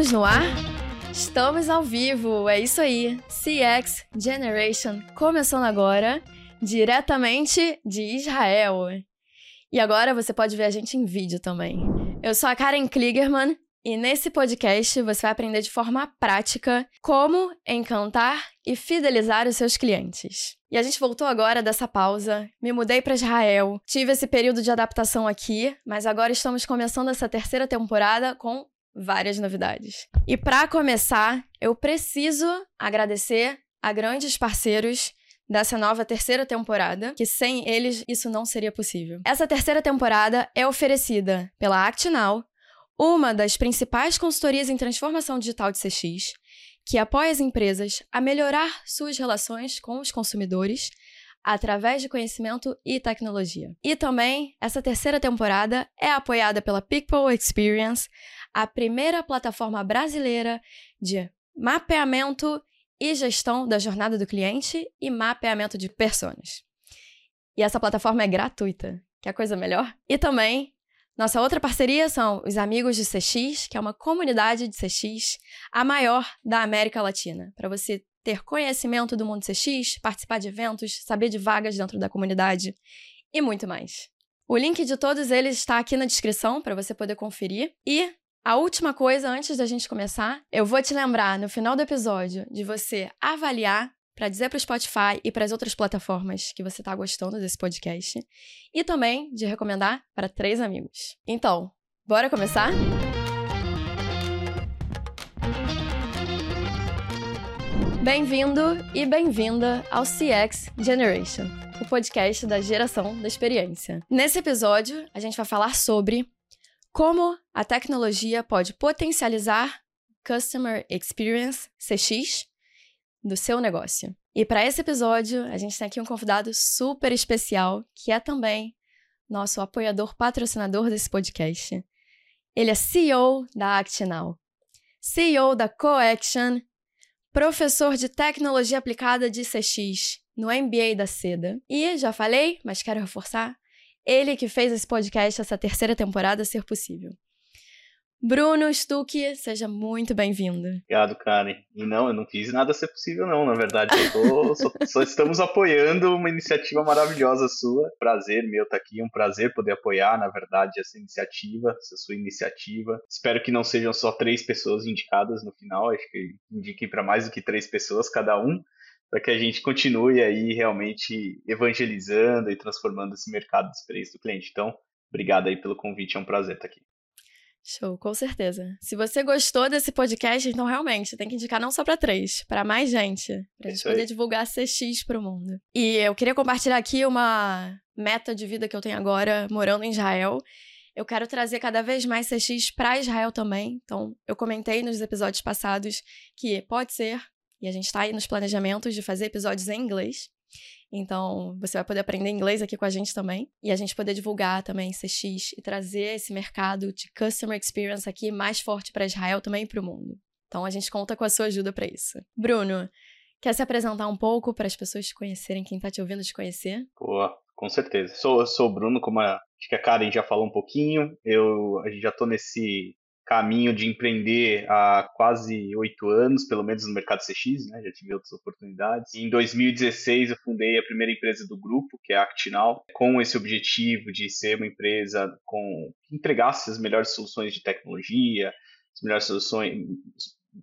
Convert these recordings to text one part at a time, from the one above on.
Estamos no ar? Estamos ao vivo, é isso aí. CX Generation começando agora, diretamente de Israel. E agora você pode ver a gente em vídeo também. Eu sou a Karen Kligerman e nesse podcast você vai aprender de forma prática como encantar e fidelizar os seus clientes. E a gente voltou agora dessa pausa, me mudei para Israel, tive esse período de adaptação aqui, mas agora estamos começando essa terceira temporada com várias novidades. E para começar, eu preciso agradecer a grandes parceiros dessa nova terceira temporada, que sem eles isso não seria possível. Essa terceira temporada é oferecida pela ActNow, uma das principais consultorias em transformação digital de CX, que apoia as empresas a melhorar suas relações com os consumidores através de conhecimento e tecnologia. E também, essa terceira temporada é apoiada pela People Experience, a primeira plataforma brasileira de mapeamento e gestão da jornada do cliente e mapeamento de personas. E essa plataforma é gratuita, que é a coisa melhor. E também, nossa outra parceria são os Amigos de CX, que é uma comunidade de CX, a maior da América Latina, para você ter conhecimento do mundo CX, participar de eventos, saber de vagas dentro da comunidade e muito mais. O link de todos eles está aqui na descrição para você poder conferir. E a última coisa, antes da gente começar, eu vou te lembrar no final do episódio de você avaliar para dizer para o Spotify e para as outras plataformas que você está gostando desse podcast e também de recomendar para três amigos. Então, bora começar? Bem-vindo e bem-vinda ao CX Generation, o podcast da geração da experiência. Nesse episódio, a gente vai falar sobre como a tecnologia pode potencializar Customer Experience, CX, do seu negócio. E para esse episódio, a gente tem aqui um convidado super especial, que é também nosso apoiador patrocinador desse podcast. Ele é CEO da ActNow, CEO da CoAction, professor de tecnologia aplicada de CX no MBA da Seda. E já falei, mas quero reforçar, ele que fez esse podcast, essa terceira temporada, ser possível. Bruno Stuck, seja muito bem-vindo. Obrigado, Karen. E não, eu não fiz nada ser possível, não. Na verdade, tô, só, só, estamos apoiando uma iniciativa maravilhosa sua. Prazer meu estar tá aqui, um prazer poder apoiar, na verdade, essa iniciativa, essa sua iniciativa. Espero que não sejam só três pessoas indicadas no final, acho que indiquem para mais do que três pessoas cada um para que a gente continue aí realmente evangelizando e transformando esse mercado de experiência do cliente. Então, obrigado aí pelo convite, é um prazer estar aqui. Show, com certeza. Se você gostou desse podcast, então realmente tem que indicar não só para três, para mais gente, para a gente poder divulgar CX para o mundo. E eu queria compartilhar aqui uma meta de vida que eu tenho agora morando em Israel. Eu quero trazer cada vez mais CX para Israel também. Então, eu comentei nos episódios passados que pode ser e a gente está aí nos planejamentos de fazer episódios em inglês. Então, você vai poder aprender inglês aqui com a gente também. E a gente poder divulgar também CX e trazer esse mercado de customer experience aqui mais forte para Israel também e para o mundo. Então, a gente conta com a sua ajuda para isso. Bruno, quer se apresentar um pouco para as pessoas te conhecerem, quem está te ouvindo te conhecer? Boa, com certeza. Sou, sou o Bruno, como a, acho que a Karen já falou um pouquinho. Eu já estou nesse caminho de empreender há quase oito anos, pelo menos no mercado CX, né? Já tive outras oportunidades. Em 2016 eu fundei a primeira empresa do grupo, que é a Actinal, com esse objetivo de ser uma empresa com que entregasse as melhores soluções de tecnologia, as melhores soluções,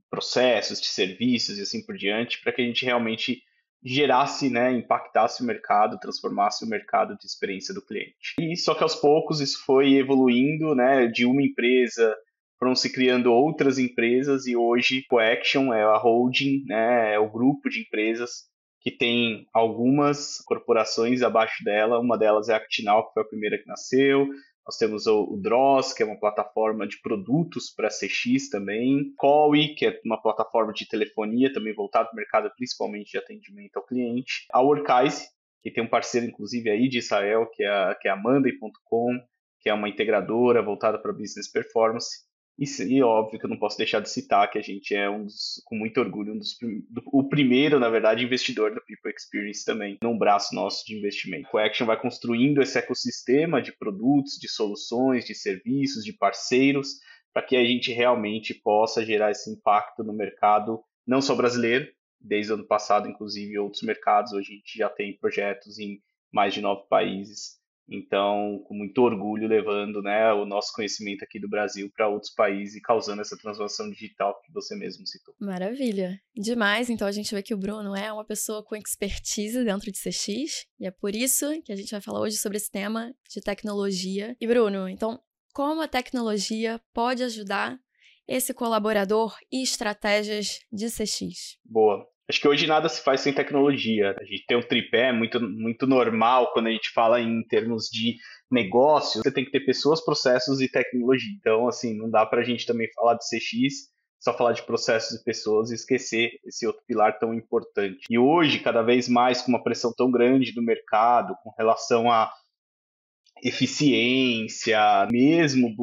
processos de serviços e assim por diante, para que a gente realmente gerasse, né, impactasse o mercado, transformasse o mercado de experiência do cliente. E só que aos poucos isso foi evoluindo, né, de uma empresa foram se criando outras empresas e hoje Coaction é a holding, né, é o grupo de empresas que tem algumas corporações abaixo dela, uma delas é a Actinal, que foi a primeira que nasceu, nós temos o, Dross, que é uma plataforma de produtos para CX também. Cowi, que é uma plataforma de telefonia também voltada para o mercado, principalmente de atendimento ao cliente. A Workise, que tem um parceiro, inclusive, aí de Israel, que é a, que é a Monday.com, que é uma integradora voltada para business performance. E, e óbvio que eu não posso deixar de citar que a gente é um dos, com muito orgulho, um dos, do, o primeiro, na verdade, investidor da People Experience também, num braço nosso de investimento. O Action vai construindo esse ecossistema de produtos, de soluções, de serviços, de parceiros, para que a gente realmente possa gerar esse impacto no mercado, não só brasileiro, desde o ano passado, inclusive outros mercados. Hoje a gente já tem projetos em mais de nove países. Então, com muito orgulho, levando né, o nosso conhecimento aqui do Brasil para outros países e causando essa transformação digital que você mesmo citou. Maravilha. Demais. Então, a gente vê que o Bruno é uma pessoa com expertise dentro de CX, e é por isso que a gente vai falar hoje sobre esse tema de tecnologia. E, Bruno, então, como a tecnologia pode ajudar esse colaborador e estratégias de CX? Boa. Acho que hoje nada se faz sem tecnologia. A gente tem um tripé muito, muito normal quando a gente fala em termos de negócio. Você tem que ter pessoas, processos e tecnologia. Então, assim, não dá para a gente também falar de CX, só falar de processos e pessoas e esquecer esse outro pilar tão importante. E hoje, cada vez mais, com uma pressão tão grande do mercado com relação a eficiência, mesmo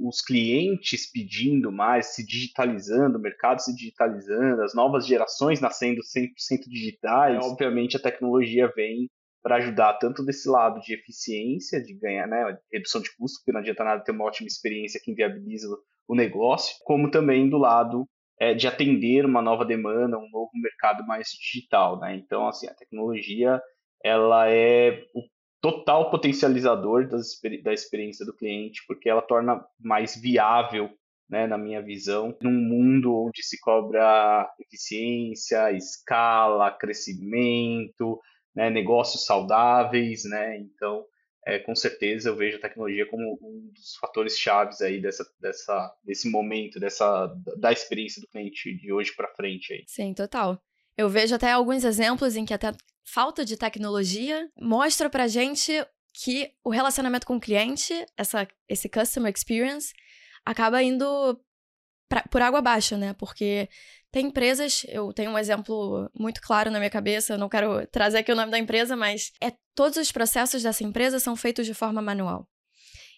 os clientes pedindo mais, se digitalizando, o mercado se digitalizando, as novas gerações nascendo 100% digitais, é, obviamente a tecnologia vem para ajudar tanto desse lado de eficiência, de ganhar, né, redução de custo, porque não adianta nada ter uma ótima experiência que inviabiliza o negócio, como também do lado é, de atender uma nova demanda, um novo mercado mais digital, né? Então, assim, a tecnologia ela é o total potencializador das, da experiência do cliente, porque ela torna mais viável, né, na minha visão, num mundo onde se cobra eficiência, escala, crescimento, né, negócios saudáveis, né, então é, com certeza eu vejo a tecnologia como um dos fatores chaves aí dessa, dessa, desse momento, dessa da experiência do cliente de hoje para frente aí. Sim, total. Eu vejo até alguns exemplos em que até falta de tecnologia mostra pra gente que o relacionamento com o cliente, essa, esse customer experience, acaba indo pra, por água abaixo, né? Porque tem empresas, eu tenho um exemplo muito claro na minha cabeça, eu não quero trazer aqui o nome da empresa, mas é todos os processos dessa empresa são feitos de forma manual.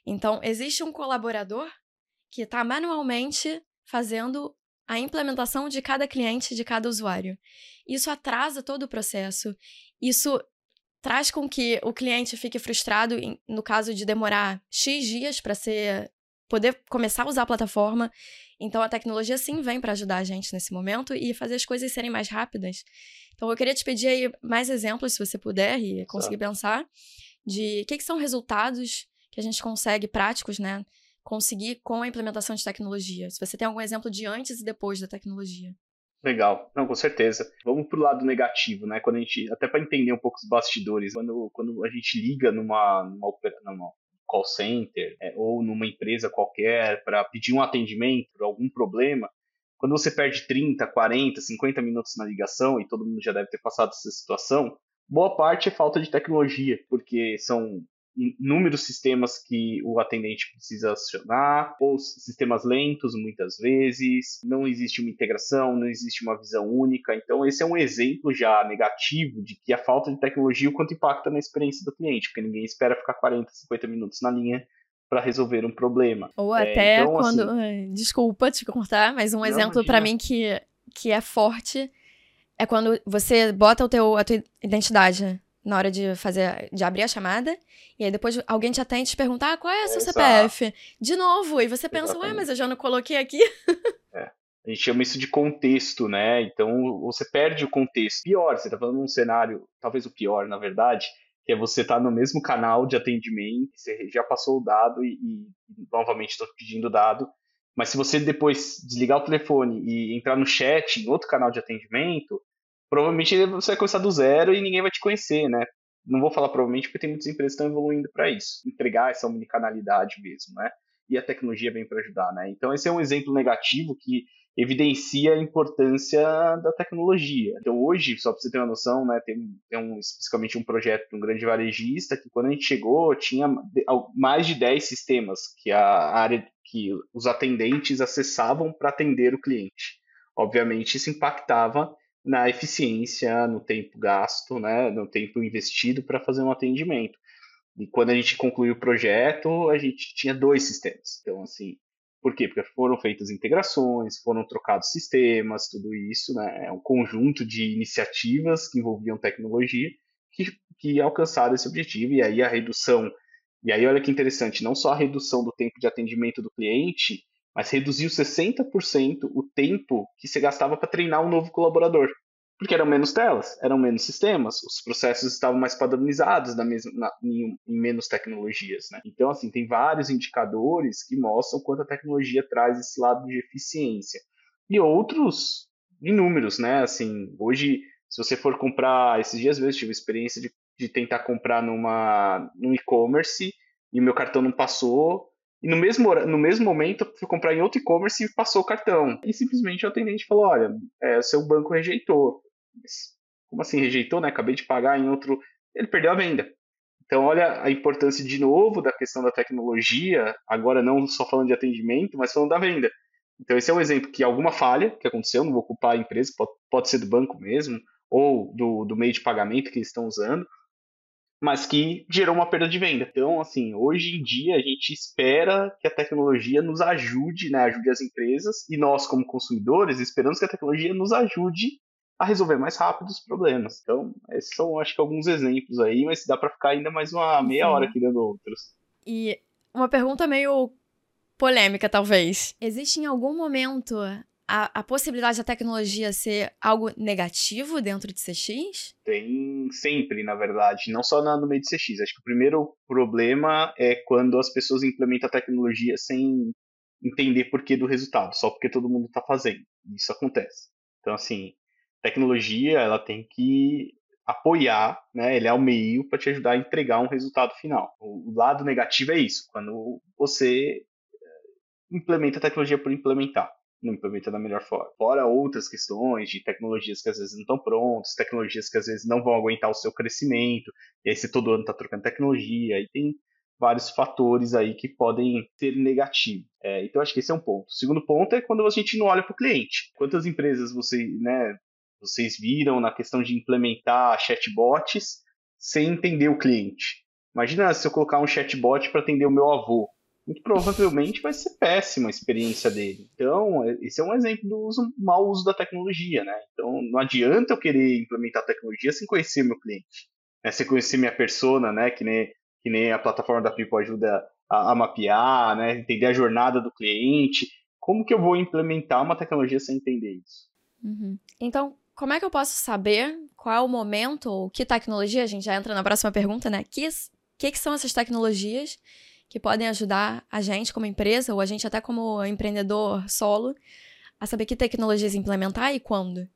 Então, existe um colaborador que está manualmente fazendo a implementação de cada cliente, de cada usuário. Isso atrasa todo o processo. Isso traz com que o cliente fique frustrado no caso de demorar X dias para ser poder começar a usar a plataforma. Então a tecnologia sim vem para ajudar a gente nesse momento e fazer as coisas serem mais rápidas. Então eu queria te pedir aí mais exemplos, se você puder e conseguir pensar, de o que, que são resultados que a gente consegue práticos, né? Conseguir com a implementação de tecnologia? Se você tem algum exemplo de antes e depois da tecnologia. Legal, não, com certeza. Vamos pro lado negativo, né? Quando a gente, até para entender um pouco os bastidores, quando, quando a gente liga numa, numa, numa call center é, ou numa empresa qualquer para pedir um atendimento por algum problema, quando você perde 30, 40, 50 minutos na ligação, e todo mundo já deve ter passado essa situação, boa parte é falta de tecnologia, porque são inúmeros sistemas que o atendente precisa acionar, ou sistemas lentos muitas vezes, não existe uma integração, não existe uma visão única. Então, esse é um exemplo já negativo de que a falta de tecnologia o quanto impacta na experiência do cliente, porque ninguém espera ficar 40, 50 minutos na linha para resolver um problema. Ou é, até então, quando. Assim, desculpa te cortar, mas um não, exemplo para mim que, que é forte é quando você bota o teu, a tua identidade na hora de fazer, de abrir a chamada, e aí depois alguém te atende e te pergunta, ah, qual é o seu CPF? De novo, e você pensa, Exatamente. ué, mas eu já não coloquei aqui. É. A gente chama isso de contexto, né? Então você perde o contexto. Pior, você tá falando num cenário, talvez o pior, na verdade, que é você estar tá no mesmo canal de atendimento, você já passou o dado e, e novamente estou pedindo o dado, mas se você depois desligar o telefone e entrar no chat em outro canal de atendimento, provavelmente você vai começar do zero e ninguém vai te conhecer, né? Não vou falar provavelmente porque tem muitas empresas que estão evoluindo para isso, entregar essa omnicanalidade mesmo, né? E a tecnologia vem para ajudar, né? Então esse é um exemplo negativo que evidencia a importância da tecnologia. Então hoje, só para você ter uma noção, né, tem, tem um, especificamente um projeto de um grande varejista que quando a gente chegou tinha mais de 10 sistemas que a área que os atendentes acessavam para atender o cliente. Obviamente isso impactava na eficiência, no tempo gasto, né, no tempo investido para fazer um atendimento. E quando a gente concluiu o projeto, a gente tinha dois sistemas. Então, assim, por quê? Porque foram feitas integrações, foram trocados sistemas, tudo isso, né? É um conjunto de iniciativas que envolviam tecnologia que, que alcançaram esse objetivo. E aí a redução. E aí, olha que interessante, não só a redução do tempo de atendimento do cliente, mas reduziu 60% o tempo que você gastava para treinar um novo colaborador. Porque eram menos telas, eram menos sistemas, os processos estavam mais padronizados na mesma, na, em, em, menos tecnologias. Né? Então, assim, tem vários indicadores que mostram quanto a tecnologia traz esse lado de eficiência. E outros inúmeros, né? Assim, hoje, se você for comprar, esses dias mesmo tive a experiência de, de tentar comprar numa, num e-commerce e o meu cartão não passou, e no mesmo, no mesmo momento, fui comprar em outro e-commerce e passou o cartão. E simplesmente o atendente falou: olha, é, seu banco rejeitou. Mas, como assim rejeitou, né? Acabei de pagar em outro. Ele perdeu a venda. Então, olha a importância de novo da questão da tecnologia, agora não só falando de atendimento, mas falando da venda. Então, esse é um exemplo que alguma falha que aconteceu, não vou culpar a empresa, pode, pode ser do banco mesmo, ou do, do meio de pagamento que eles estão usando, mas que gerou uma perda de venda. Então, assim, hoje em dia a gente espera que a tecnologia nos ajude, né, ajude as empresas e nós como consumidores esperamos que a tecnologia nos ajude a resolver mais rápido os problemas. Então, esses são, acho que, alguns exemplos aí, mas dá para ficar ainda mais uma meia hora aqui dando outros. E uma pergunta meio polêmica, talvez. Existe em algum momento a, a, possibilidade da tecnologia ser algo negativo dentro de CX? Tem sempre, na verdade, não só no meio de CX. Acho que o primeiro problema é quando as pessoas implementam a tecnologia sem entender porquê do resultado, só porque todo mundo está fazendo. Isso acontece. Então, assim, tecnologia ela tem que apoiar, né? Ele é o meio para te ajudar a entregar um resultado final. O lado negativo é isso, quando você eh, implementa a tecnologia por implementar não implementa da melhor forma. Fora outras questões de tecnologias que às vezes não estão prontas, tecnologias que às vezes não vão aguentar o seu crescimento, e aí você todo ano está trocando tecnologia, e tem vários fatores aí que podem ser negativos. É, então, acho que esse é um ponto. O segundo ponto é quando a gente não olha para o cliente. Quantas empresas você, né, vocês viram na questão de implementar chatbots sem entender o cliente? Imagina se eu colocar um chatbot para atender o meu avô muito provavelmente vai ser péssima a experiência dele. Então, é, esse é um exemplo do uso, mau uso da tecnologia, né? Então, não adianta eu querer implementar tecnologia sem conhecer meu cliente, né? sem conhecer minha persona, né? Que nem, que nem a plataforma da Pipo ajuda a, a mapear, né? Entender a jornada do cliente. Como que eu vou implementar uma tecnologia sem entender isso? Uhum. Então, como é que eu posso saber qual é o momento ou que tecnologia? A gente já entra na próxima pergunta, né? Que, que, que são essas tecnologias que podem ajudar a gente como empresa, ou a gente até como empreendedor solo, a saber que tecnologias implementar e quando?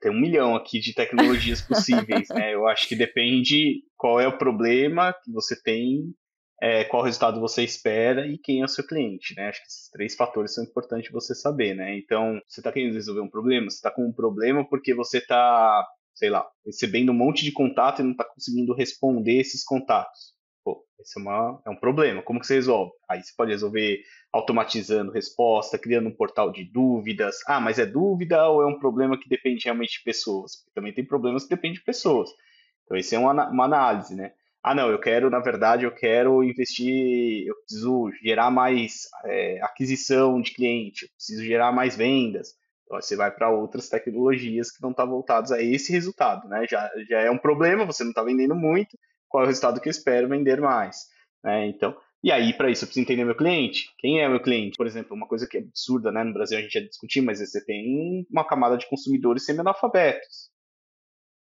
tem um milhão aqui de tecnologias possíveis, né? Eu acho que depende qual é o problema que você tem, é, qual resultado você espera e quem é o seu cliente, né? Acho que esses três fatores são importantes você saber, né? Então, você está querendo resolver um problema? Você está com um problema porque você está, sei lá, recebendo um monte de contato e não está conseguindo responder esses contatos. Esse é, uma, é um problema. Como que você resolve? Aí você pode resolver automatizando resposta, criando um portal de dúvidas. Ah, mas é dúvida ou é um problema que depende realmente de pessoas? Porque também tem problemas que dependem de pessoas. Então, isso é uma, uma análise, né? Ah, não, eu quero, na verdade, eu quero investir, eu preciso gerar mais é, aquisição de cliente, eu preciso gerar mais vendas. Então, você vai para outras tecnologias que não estão tá voltadas a esse resultado, né? Já, já é um problema, você não está vendendo muito, qual é o resultado que eu espero vender mais. Né? Então, e aí, para isso, eu preciso entender meu cliente. Quem é meu cliente? Por exemplo, uma coisa que é absurda, né? No Brasil a gente já discutiu, mas você tem uma camada de consumidores semi-analfabetos.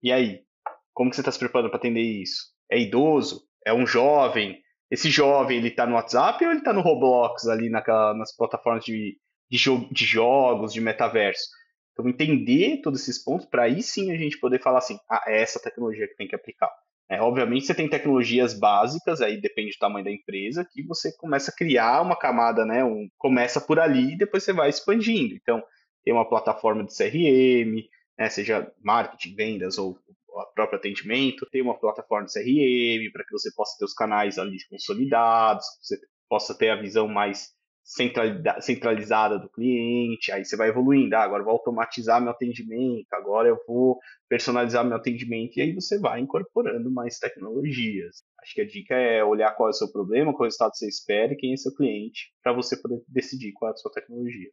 E aí? Como que você está se preparando para atender isso? É idoso? É um jovem? Esse jovem, ele está no WhatsApp ou ele está no Roblox, ali naquela, nas plataformas de, de, jo de jogos, de metaverso? Então, entender todos esses pontos, para aí sim a gente poder falar assim, ah, é essa tecnologia que tem que aplicar. É, obviamente você tem tecnologias básicas, aí depende do tamanho da empresa, que você começa a criar uma camada, né? Um, começa por ali e depois você vai expandindo. Então, tem uma plataforma de CRM, né, seja marketing, vendas ou o próprio atendimento, tem uma plataforma de CRM para que você possa ter os canais ali consolidados, você possa ter a visão mais centralizada do cliente, aí você vai evoluindo, ah, agora eu vou automatizar meu atendimento, agora eu vou personalizar meu atendimento, e aí você vai incorporando mais tecnologias. Acho que a dica é olhar qual é o seu problema, qual é o resultado você espera e quem é seu cliente, para você poder decidir qual é a sua tecnologia.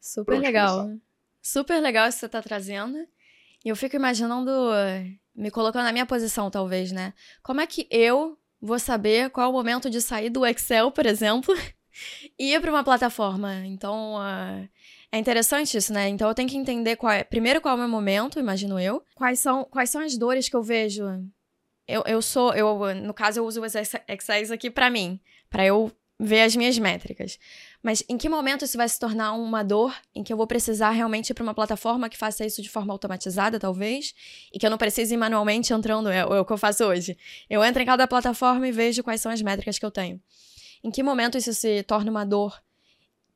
Super legal. Começar. Super legal isso que você está trazendo. E eu fico imaginando, me colocando na minha posição, talvez, né? Como é que eu vou saber qual é o momento de sair do Excel, por exemplo, ir para uma plataforma. Então, uh, é interessante isso, né? Então eu tenho que entender qual é, primeiro qual é o meu momento, imagino eu. Quais são, quais são as dores que eu vejo. Eu, eu sou, eu no caso eu uso os Excel aqui para mim, para eu ver as minhas métricas. Mas em que momento isso vai se tornar uma dor em que eu vou precisar realmente ir para uma plataforma que faça isso de forma automatizada, talvez, e que eu não precise ir manualmente entrando, é, é o que eu faço hoje. Eu entro em cada plataforma e vejo quais são as métricas que eu tenho. Em que momento isso se torna uma dor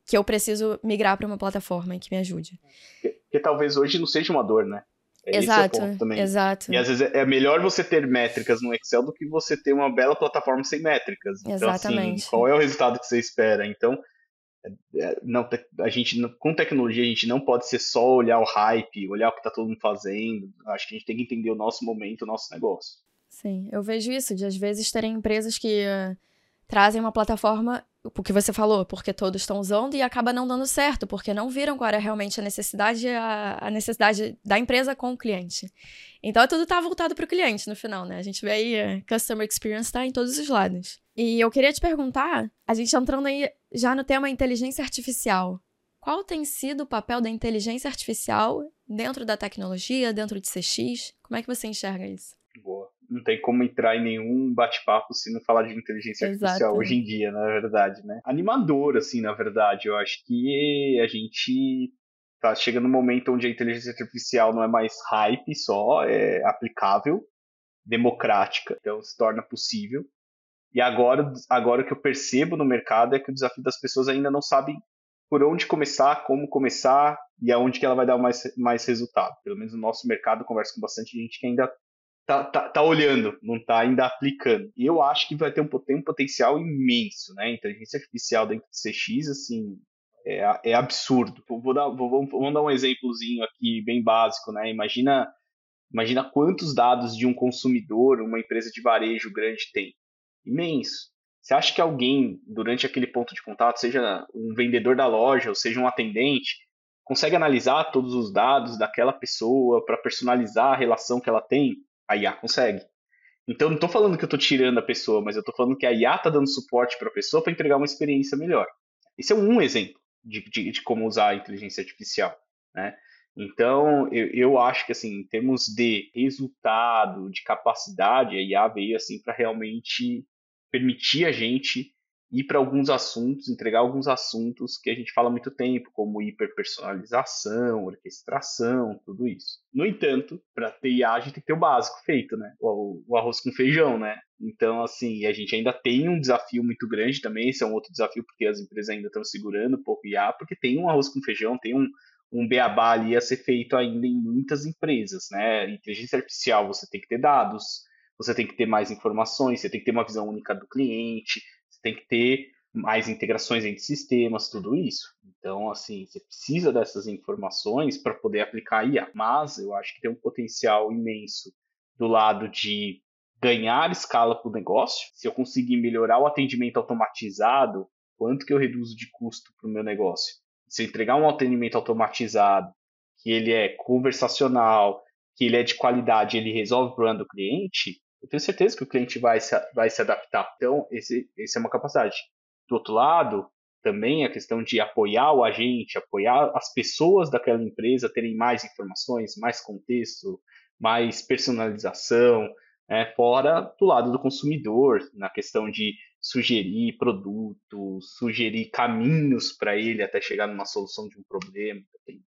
que eu preciso migrar para uma plataforma que me ajude? Porque, porque talvez hoje não seja uma dor, né? É exato, exato. E às vezes é, é melhor você ter métricas no Excel do que você ter uma bela plataforma sem métricas. Então, assim, Exatamente. Assim, qual é o resultado que você espera? Então, é, é, não, a gente, com tecnologia, a gente não pode ser só olhar o hype, olhar o que está todo mundo fazendo. Acho que a gente tem que entender o nosso momento, o nosso negócio. Sim, eu vejo isso, de às vezes terem empresas que uh, trazem uma plataforma o que você falou, porque todos estão usando e acaba não dando certo, porque não viram qual era realmente a necessidade, a, a necessidade da empresa com o cliente. Então tudo está voltado para o cliente no final, né? A gente vê aí, a customer experience está em todos os lados. E eu queria te perguntar, a gente entrando aí já no tema inteligência artificial. Qual tem sido o papel da inteligência artificial dentro da tecnologia, dentro de CX? Como é que você enxerga isso? Boa não tem como entrar em nenhum bate-papo se não falar de inteligência artificial Exato. hoje em dia, na verdade, né? Animador, assim, na verdade. Eu acho que a gente tá chegando no momento onde a inteligência artificial não é mais hype só, é aplicável, democrática, então se torna possível. E agora, agora o que eu percebo no mercado é que o desafio das pessoas ainda não sabem por onde começar, como começar e aonde que ela vai dar mais, mais resultado. Pelo menos no nosso mercado, converso com bastante gente que ainda tá, tá, tá olhando, não tá ainda aplicando. E eu acho que vai ter um, tem um potencial imenso, né? Inteligência artificial dentro do CX, assim, é, é absurdo. Vou dar, vou, vamos dar um exemplozinho aqui bem básico, né? Imagina, imagina quantos dados de um consumidor, uma empresa de varejo grande tem. Imenso. Você acha que alguém, durante aquele ponto de contato, seja um vendedor da loja ou seja um atendente, consegue analisar todos os dados daquela pessoa para personalizar a relação que ela tem? A IA consegue. Então, não estou falando que eu estou tirando a pessoa, mas eu estou falando que a IA está dando suporte para a pessoa para entregar uma experiência melhor. Esse é um exemplo de, de, de como usar a inteligência artificial. Né? Então, eu, eu, acho que, assim, em termos de resultado, de capacidade, a IA veio assim para realmente permitir a gente ir para alguns assuntos, entregar alguns assuntos que a gente fala há muito tempo, como hiperpersonalização, orquestração, tudo isso. No entanto, para ter IA, a gente tem que ter o básico feito, né? O, o, arroz com feijão, né? Então, assim, a gente ainda tem um desafio muito grande também, esse é um outro desafio, porque as empresas ainda estão segurando um pouco IA, porque tem um arroz com feijão, tem um, um beabá ali a ser feito ainda em muitas empresas, né? Inteligência artificial, você tem que ter dados, você tem que ter mais informações, você tem que ter uma visão única do cliente, tem que ter mais integrações entre sistemas, tudo isso. Então, assim, você precisa dessas informações para poder aplicar a IA. Mas eu acho que tem um potencial imenso do lado de ganhar escala para o negócio. Se eu conseguir melhorar o atendimento automatizado, quanto que eu reduzo de custo para o meu negócio? Se eu entregar um atendimento automatizado, que ele é conversacional, que ele é de qualidade, ele resolve o problema do cliente, eu tenho certeza que o cliente vai se, vai se adaptar. Então, esse, esse é uma capacidade. Do outro lado, também a questão de apoiar o agente, apoiar as pessoas daquela empresa terem mais informações, mais contexto, mais personalização, né, fora do lado do consumidor, na questão de sugerir produtos, sugerir caminhos para ele até chegar numa solução de um problema. Tem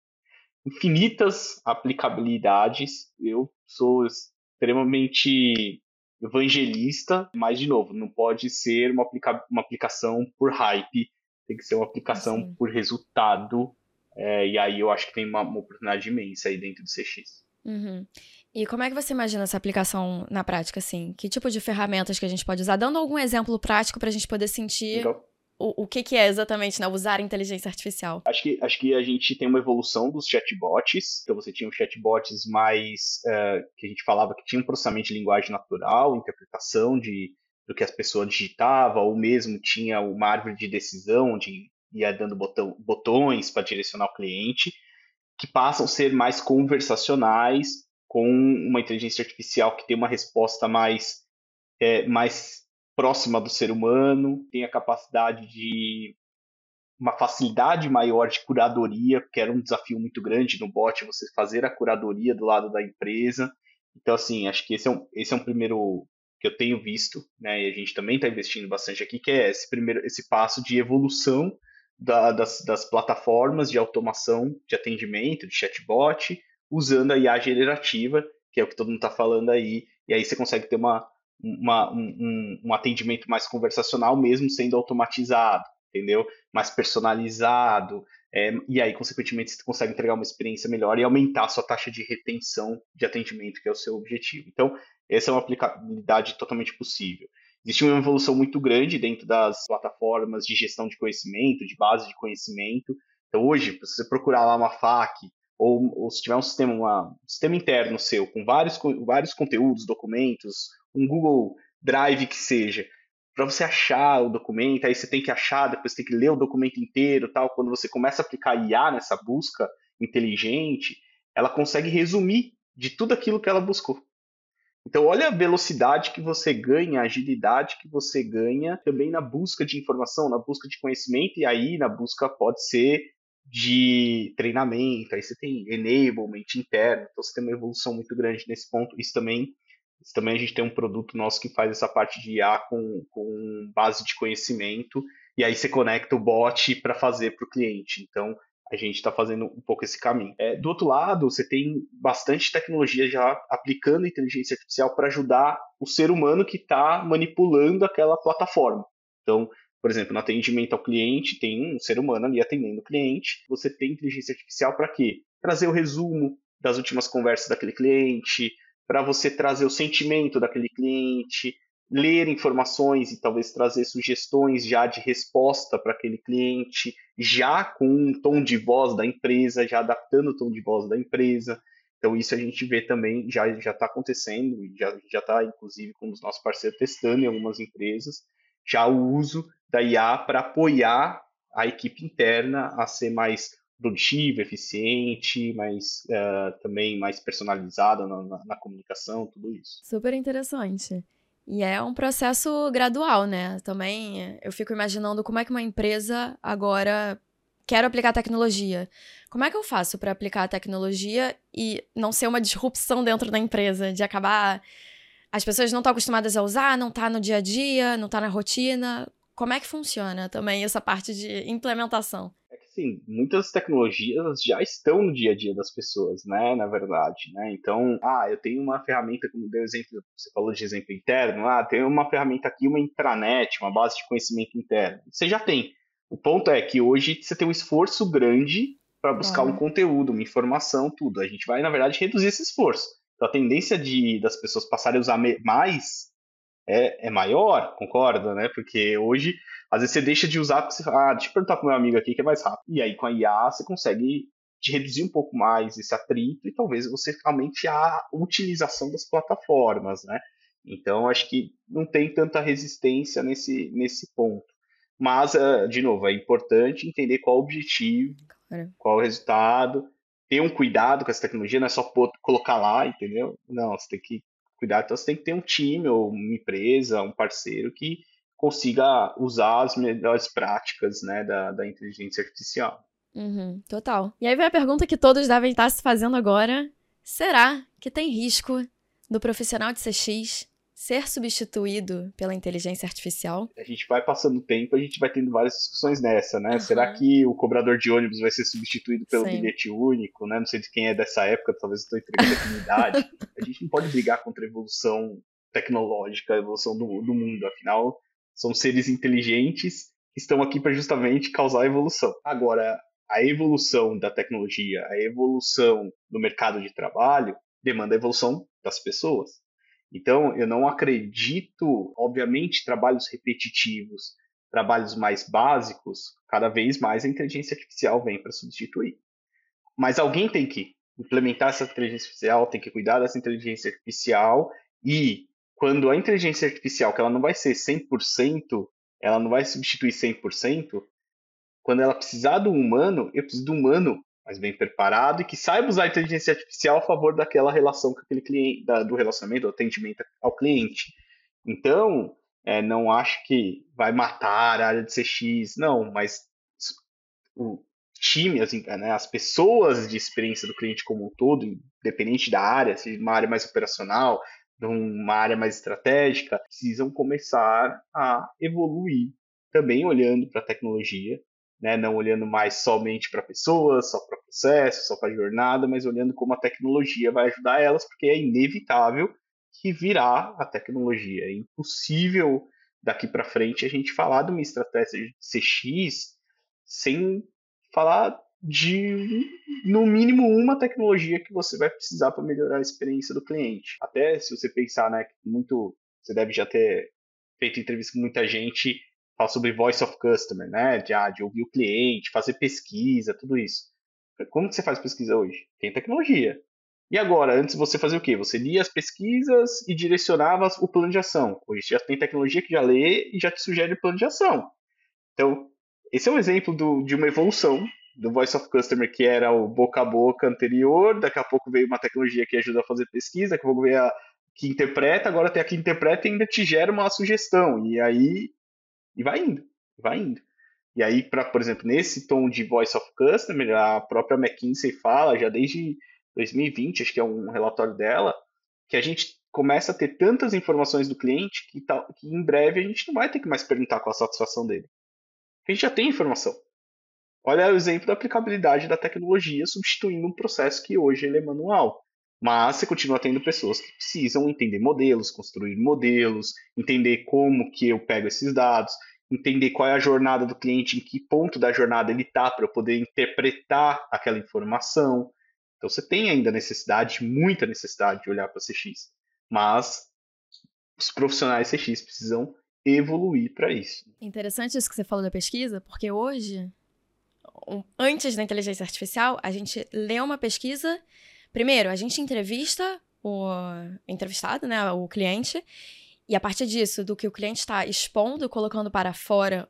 infinitas aplicabilidades. Eu sou extremamente evangelista, mas de novo, não pode ser uma, aplica uma aplicação por hype, tem que ser uma aplicação Sim. por resultado. É, e aí eu acho que tem uma, uma oportunidade imensa aí dentro do CX. Uhum. E como é que você imagina essa aplicação na prática, assim? Que tipo de ferramentas que a gente pode usar? Dando algum exemplo prático para a gente poder sentir Legal o, o que, que é exatamente né, usar inteligência artificial? Acho que, acho que a gente tem uma evolução dos chatbots. Então você tinha os chatbots mais uh, que a gente falava que tinham um processamento de linguagem natural, interpretação de, do que as pessoas digitavam, ou mesmo tinha uma árvore de decisão, onde ia dando botão, botões para direcionar o cliente, que passam a ser mais conversacionais, com uma inteligência artificial que tem uma resposta mais, é, mais próxima do ser humano, tem a capacidade de uma facilidade maior de curadoria, porque era um desafio muito grande no bot você fazer a curadoria do lado da empresa. Então, assim, acho que esse é um, esse é um primeiro que eu tenho visto, né, e a gente também está investindo bastante aqui, que é esse primeiro esse passo de evolução da, das, das plataformas de automação de atendimento, de chatbot, usando a IA generativa, que é o que todo mundo está falando aí, e aí você consegue ter uma, uma um, um, um atendimento mais conversacional mesmo sendo automatizado entendeu? Mais personalizado, é, e aí, consequentemente, você consegue entregar uma experiência melhor e aumentar a sua taxa de retenção de atendimento, que é o seu objetivo. Então, essa é uma aplicabilidade totalmente possível. Existe uma evolução muito grande dentro das plataformas de gestão de conhecimento, de base de conhecimento. Então, hoje, se você procurar lá uma FAQ, ou, ou se tiver um sistema, uma, um sistema interno seu, com vários, vários conteúdos, documentos, um Google Drive que seja, para você achar o documento, aí você tem que achar, depois tem que ler o documento inteiro, tal. Quando você começa a aplicar IA nessa busca inteligente, ela consegue resumir de tudo aquilo que ela buscou. Então, olha a velocidade que você ganha, a agilidade que você ganha também na busca de informação, na busca de conhecimento, e aí na busca pode ser de treinamento, aí você tem enablement interno, então você tem uma evolução muito grande nesse ponto. Isso também também a gente tem um produto nosso que faz essa parte de IA com, com base de conhecimento, e aí você conecta o bot para fazer para o cliente. Então, a gente está fazendo um pouco esse caminho. É, do outro lado, você tem bastante tecnologia já aplicando inteligência artificial para ajudar o ser humano que está manipulando aquela plataforma. Então, por exemplo, no atendimento ao cliente, tem um ser humano ali atendendo o cliente. Você tem inteligência artificial para quê? Trazer o resumo das últimas conversas daquele cliente, para você trazer o sentimento daquele cliente, ler informações e talvez trazer sugestões já de resposta para aquele cliente, já com um tom de voz da empresa, já adaptando o tom de voz da empresa. Então isso a gente vê também, já já está acontecendo, já já está inclusive com os nossos parceiros testando em algumas empresas, já o uso da IA para apoiar a equipe interna a ser mais produtiva, eficiente, mais uh, também mais personalizada na, na, na, comunicação, tudo isso. Super interessante. E é um processo gradual, né? Também eu fico imaginando como é que uma empresa agora quer aplicar tecnologia. Como é que eu faço para aplicar a tecnologia e não ser uma disrupção dentro da empresa, de acabar as pessoas não estão acostumadas a usar, não está no dia a dia, não está na rotina. Como é que funciona também essa parte de implementação? Assim, muitas tecnologias já estão no dia a dia das pessoas, né, na verdade, né, então, ah, eu tenho uma ferramenta, como deu exemplo, você falou de exemplo interno, ah, tem uma ferramenta aqui, uma intranet, uma base de conhecimento interno, você já tem. O ponto é que hoje você tem um esforço grande para buscar um conteúdo, uma informação, tudo. A gente vai, na verdade, reduzir esse esforço. Então, a tendência de, das pessoas passarem a usar mais é, é maior, concorda, né? Porque hoje, às vezes você deixa de usar, porque você fala, ah, deixa eu perguntar pro meu amigo aqui que é mais rápido. E aí com a IA você consegue te reduzir um pouco mais esse atrito e talvez você aumente a utilização das plataformas, né? Então, acho que não tem tanta resistência nesse, nesse ponto. Mas, eh, de novo, é importante entender qual o objetivo, qual o resultado, ter um cuidado com essa tecnologia, não é só colocar lá, entendeu? Não, você tem que cuidar. Então você tem que ter um time ou uma empresa, um parceiro que consiga usar as melhores práticas né, da, da inteligência artificial. Uhum, total. E aí vem a pergunta que todos devem estar se fazendo agora: será que tem risco do profissional de CX ser substituído pela inteligência artificial? A gente vai passando o tempo, a gente vai tendo várias discussões nessa, né? Uhum. Será que o cobrador de ônibus vai ser substituído pelo Sim. bilhete único, né? Não sei de quem é dessa época, talvez estou entregando a comunidade. a gente não pode brigar contra a evolução tecnológica, a evolução do, do mundo, afinal, são seres inteligentes que estão aqui para justamente causar evolução. Agora, a evolução da tecnologia, a evolução do mercado de trabalho demanda a evolução das pessoas. Então, eu não acredito, obviamente, trabalhos repetitivos, trabalhos mais básicos, cada vez mais a inteligência artificial vem para substituir. Mas alguém tem que implementar essa inteligência artificial, tem que cuidar dessa inteligência artificial e quando a inteligência artificial, que ela não vai ser 100%, ela não vai substituir 100%, quando ela precisar do humano, eu preciso do humano mas bem preparado e que saiba usar a inteligência artificial a favor daquela relação com aquele cliente, da, do relacionamento, do atendimento ao cliente. Então, é, não acho que vai matar a área de CX, não, mas o time, assim, né, as pessoas de experiência do cliente como um todo, independente da área, se uma área mais operacional, uma área mais estratégica, precisam começar a evoluir também olhando para a tecnologia, né, não olhando mais somente para pessoas, só para processo, só para jornada, mas olhando como a tecnologia vai ajudar elas, porque é inevitável que virá a tecnologia. É impossível daqui para frente a gente falar de uma estratégia de CX sem falar de no mínimo uma tecnologia que você vai precisar para melhorar a experiência do cliente. Até se você pensar, né, muito você deve já ter feito entrevista com muita gente fala sobre voice of customer, né, de, ah, de ouvir o cliente, fazer pesquisa, tudo isso. Como que você faz pesquisa hoje? Tem tecnologia. E agora, antes você fazia o quê? Você lia as pesquisas e direcionava o plano de ação. Hoje já tem tecnologia que já lê e já te sugere o plano de ação. Então, esse é um exemplo do, de uma evolução do Voice of Customer, que era o boca a boca anterior, daqui a pouco veio uma tecnologia que ajuda a fazer pesquisa, daqui a pouco veio a que interpreta, agora tem a que interpreta e ainda te gera uma sugestão. E aí, e vai indo, vai indo. E aí, pra, por exemplo, nesse tom de Voice of Customer, a própria McKinsey fala, já desde 2020, acho que é um relatório dela, que a gente começa a ter tantas informações do cliente que, tá, que em breve a gente não vai ter que mais perguntar qual a satisfação dele. A gente já tem informação. Olha o exemplo da aplicabilidade da tecnologia substituindo um processo que hoje ele é manual. Mas você continua tendo pessoas que precisam entender modelos, construir modelos, entender como que eu pego esses dados, entender qual é a jornada do cliente, em que ponto da jornada ele está para eu poder interpretar aquela informação. Então você tem ainda necessidade, muita necessidade de olhar para CX, mas os profissionais CX precisam evoluir para isso. Interessante isso que você falou da pesquisa, porque hoje, antes da inteligência artificial, a gente lê uma pesquisa. Primeiro, a gente entrevista o entrevistado, né, o cliente, e a partir disso, do que o cliente está expondo, colocando para fora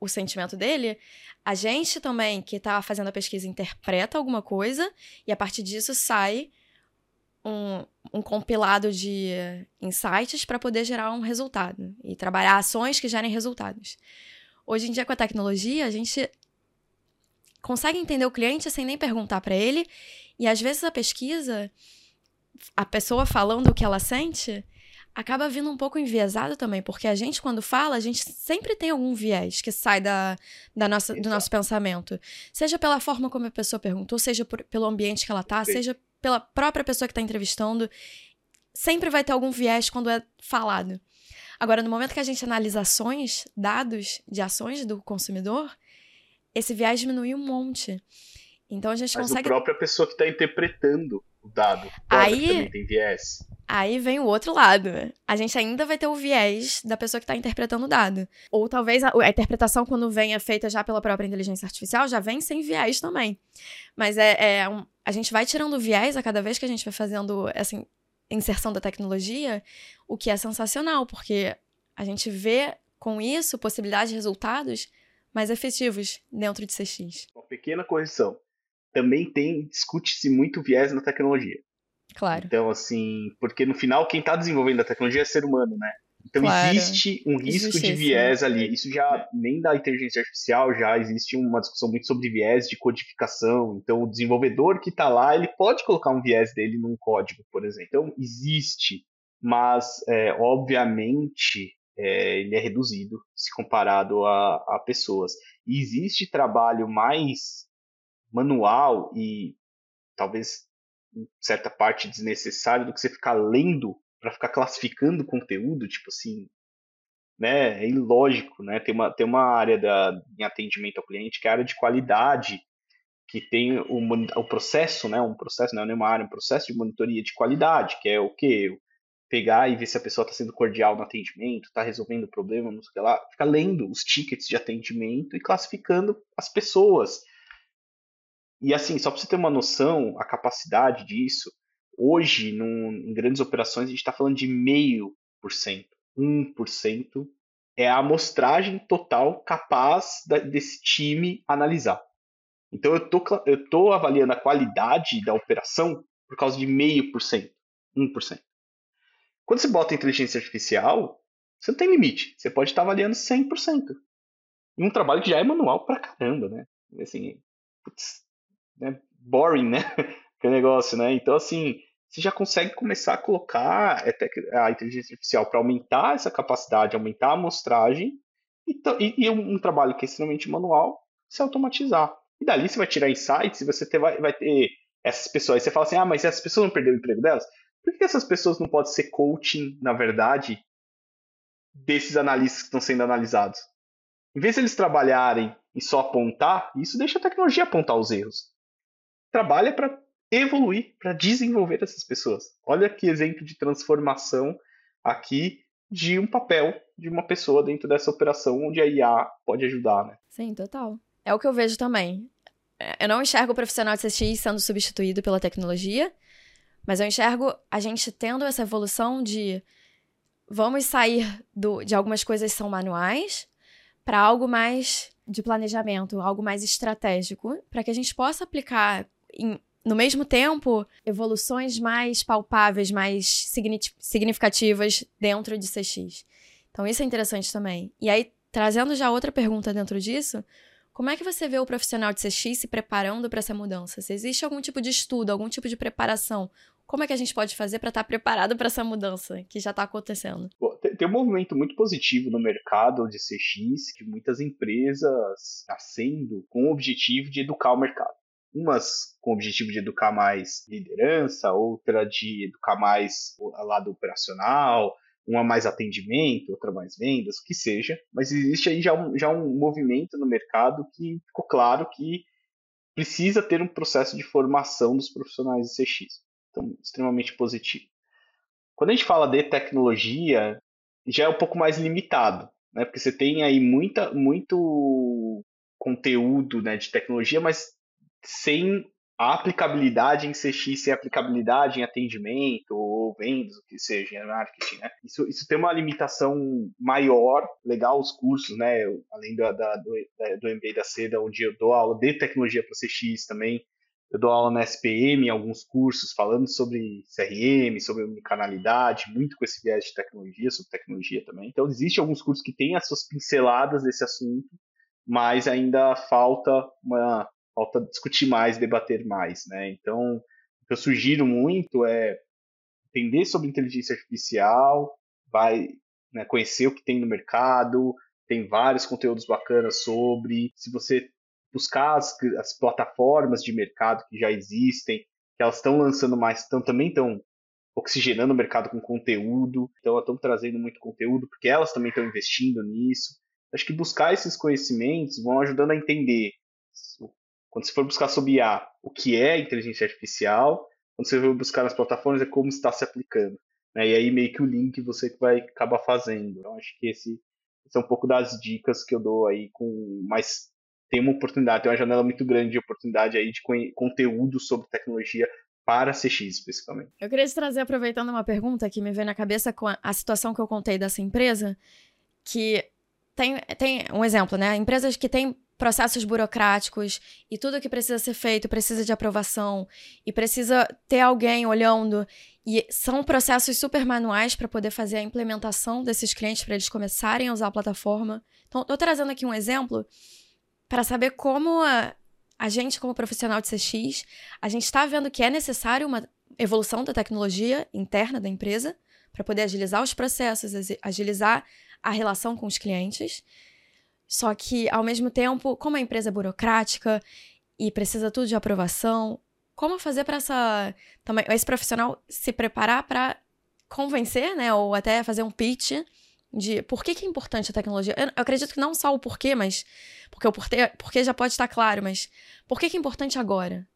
o sentimento dele, a gente também, que está fazendo a pesquisa, interpreta alguma coisa e a partir disso sai um, um compilado de insights para poder gerar um resultado e trabalhar ações que gerem resultados. Hoje em dia, com a tecnologia, a gente consegue entender o cliente sem nem perguntar para ele e às vezes a pesquisa, a pessoa falando o que ela sente, acaba vindo um pouco enviesado também, porque a gente, quando fala, a gente sempre tem algum viés que sai da, da nossa, do nosso pensamento. Seja pela forma como a pessoa perguntou, seja por, pelo ambiente que ela tá, seja pela própria pessoa que está entrevistando. Sempre vai ter algum viés quando é falado. Agora, no momento que a gente analisa ações, dados de ações do consumidor, esse viés diminui um monte. Então a gente Mas consegue. a própria pessoa que está interpretando o dado. Aí, também tem viés. Aí vem o outro lado. A gente ainda vai ter o viés da pessoa que está interpretando o dado. Ou talvez a, a, interpretação, quando venha feita já pela própria inteligência artificial, já vem sem viés também. Mas é, é um, a gente vai tirando o viés a cada vez que a gente vai fazendo essa inserção da tecnologia, o que é sensacional, porque a gente vê com isso possibilidades de resultados mais efetivos dentro de CX. Uma pequena correção. Também tem, discute-se muito viés na tecnologia. Claro. Então, assim, porque no final quem está desenvolvendo a tecnologia é ser humano, né? Então claro. existe um risco de viés ali. Isso já nem da inteligência artificial já existe uma discussão muito sobre viés de codificação. Então o desenvolvedor que está lá ele pode colocar um viés dele num código, por exemplo. Então existe, mas é, obviamente é, ele é reduzido se comparado a, a pessoas. E existe trabalho mais manual e talvez certa parte desnecessário do que você ficar lendo para ficar classificando conteúdo, tipo assim, né? É ilógico, né? Tem uma, tem uma área da, em atendimento ao cliente que é a área de qualidade, que tem o, o processo, né? Um processo, não é uma área, um processo de monitoria de qualidade, que é o quê? Pegar e ver se a pessoa está sendo cordial no atendimento, está resolvendo o problema, não sei o que lá. Fica lendo os tickets de atendimento e classificando as pessoas e assim, só para você ter uma noção, a capacidade disso, hoje, num, em grandes operações, a gente está falando de meio por cento. 1% é a amostragem total capaz da, desse time analisar. Então eu tô, eu tô avaliando a qualidade da operação por causa de meio por cento, 1%. Quando você bota inteligência artificial, você não tem limite. Você pode estar avaliando 100%. Em um trabalho que já é manual pra caramba, né? assim, putz, né, boring, né? que negócio, né? Então, assim, você já consegue começar a colocar a inteligência artificial para aumentar essa capacidade, aumentar a amostragem e, e, um, um, trabalho que é extremamente manual se automatizar. E dali você vai tirar insights e você ter, vai, vai ter essas pessoas. Aí você fala assim, ah, mas essas pessoas não perderam o emprego delas? Por que essas pessoas não podem ser coaching, na verdade, desses analistas que estão sendo analisados? Em vez de eles trabalharem e só apontar, isso deixa a tecnologia apontar os erros. Trabalha para evoluir, para desenvolver essas pessoas. Olha que exemplo de transformação aqui de um papel de uma pessoa dentro dessa operação onde a IA pode ajudar, né? Sim, total. É o que eu vejo também. É, eu não enxergo o profissional de CX sendo substituído pela tecnologia, mas eu enxergo a gente tendo essa evolução de vamos sair do, de algumas coisas que são manuais para algo mais de planejamento, algo mais estratégico, para que a gente possa aplicar em, no mesmo tempo evoluções mais palpáveis, mais significativas dentro de CX. Então isso é interessante também. E aí trazendo já outra pergunta dentro disso, como é que você vê o profissional de CX se preparando para essa mudança? Se existe algum tipo de estudo, algum tipo de preparação, como é que a gente pode fazer para estar tá preparado para essa mudança que já está acontecendo? Tem um movimento muito positivo no mercado de CX, de muitas empresas nascendo com o objetivo de educar o mercado. Umas com o objetivo de educar mais liderança, outra de educar mais o lado operacional, uma mais atendimento, outra mais vendas, o que seja. Mas existe aí já um, já um movimento no mercado que ficou claro que precisa ter um processo de formação dos profissionais de CX. Então, extremamente positivo. Quando a gente fala de tecnologia, já é um pouco mais limitado, né? Porque você tem aí muita, muito conteúdo né, de tecnologia, mas sem a aplicabilidade em CX, sem aplicabilidade em atendimento ou vendas, o que seja, em marketing, né? Isso, isso tem uma limitação maior, legal os cursos, né? Além da, da do, do MBA da Seda, onde eu dou aula de tecnologia para CX também, eu dou aula na SPM, em alguns cursos, falando sobre CRM, sobre canalidade, muito com esse viés de tecnologia, sobre tecnologia também. Então, existem alguns cursos que têm as suas pinceladas desse assunto, mas ainda falta uma falta discutir mais, debater mais, né? Então, o que eu sugiro muito é entender sobre inteligência artificial, vai né, conhecer o que tem no mercado, tem vários conteúdos bacanas sobre. Se você buscar as, as plataformas de mercado que já existem, que elas estão lançando mais, estão também estão oxigenando o mercado com conteúdo, então elas estão trazendo muito conteúdo, porque elas também estão investindo nisso. Acho que buscar esses conhecimentos vão ajudando a entender, quando você for buscar sobre IA, o que é inteligência artificial, quando você for buscar nas plataformas, é como está se aplicando. Né? E aí meio que o link você vai acabar fazendo. Então acho que esse, esse é um pouco das dicas que eu dou aí com mais tem uma oportunidade, tem uma janela muito grande de oportunidade aí de conteúdo sobre tecnologia para CX especificamente. Eu queria te trazer, aproveitando uma pergunta que me veio na cabeça com a, a situação que eu contei dessa empresa, que tem, tem um exemplo, né? Empresas que têm processos burocráticos e tudo que precisa ser feito precisa de aprovação e precisa ter alguém olhando e são processos super manuais para poder fazer a implementação desses clientes para eles começarem a usar a plataforma. Então, estou trazendo aqui um exemplo para saber como a, a gente, como profissional de CX, a gente está vendo que é necessário uma evolução da tecnologia interna da empresa para poder agilizar os processos, agilizar a relação com os clientes. Só que, ao mesmo tempo, como a empresa é burocrática e precisa tudo de aprovação, como fazer para essa esse profissional se preparar para convencer, né, ou até fazer um pitch de por que, que é importante a tecnologia. Eu, eu, acredito que não só o porquê, mas. Porque o porquê, porquê já pode estar claro, mas por que, que é importante agora?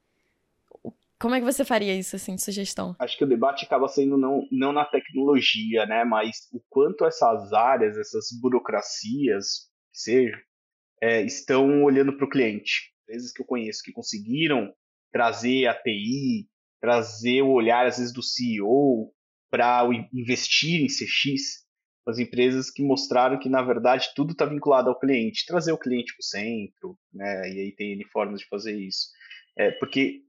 Como é que você faria isso, assim, de sugestão? Acho que o debate acaba sendo não, não na tecnologia, né? Mas o quanto essas áreas, essas burocracias, seja, é, estão olhando para o cliente. Empresas que eu conheço que conseguiram trazer a TI, trazer o olhar, às vezes, do CEO para investir em CX, as empresas que mostraram que, na verdade, tudo está vinculado ao cliente, trazer o cliente para o centro, né? E aí tem formas de fazer isso. É, porque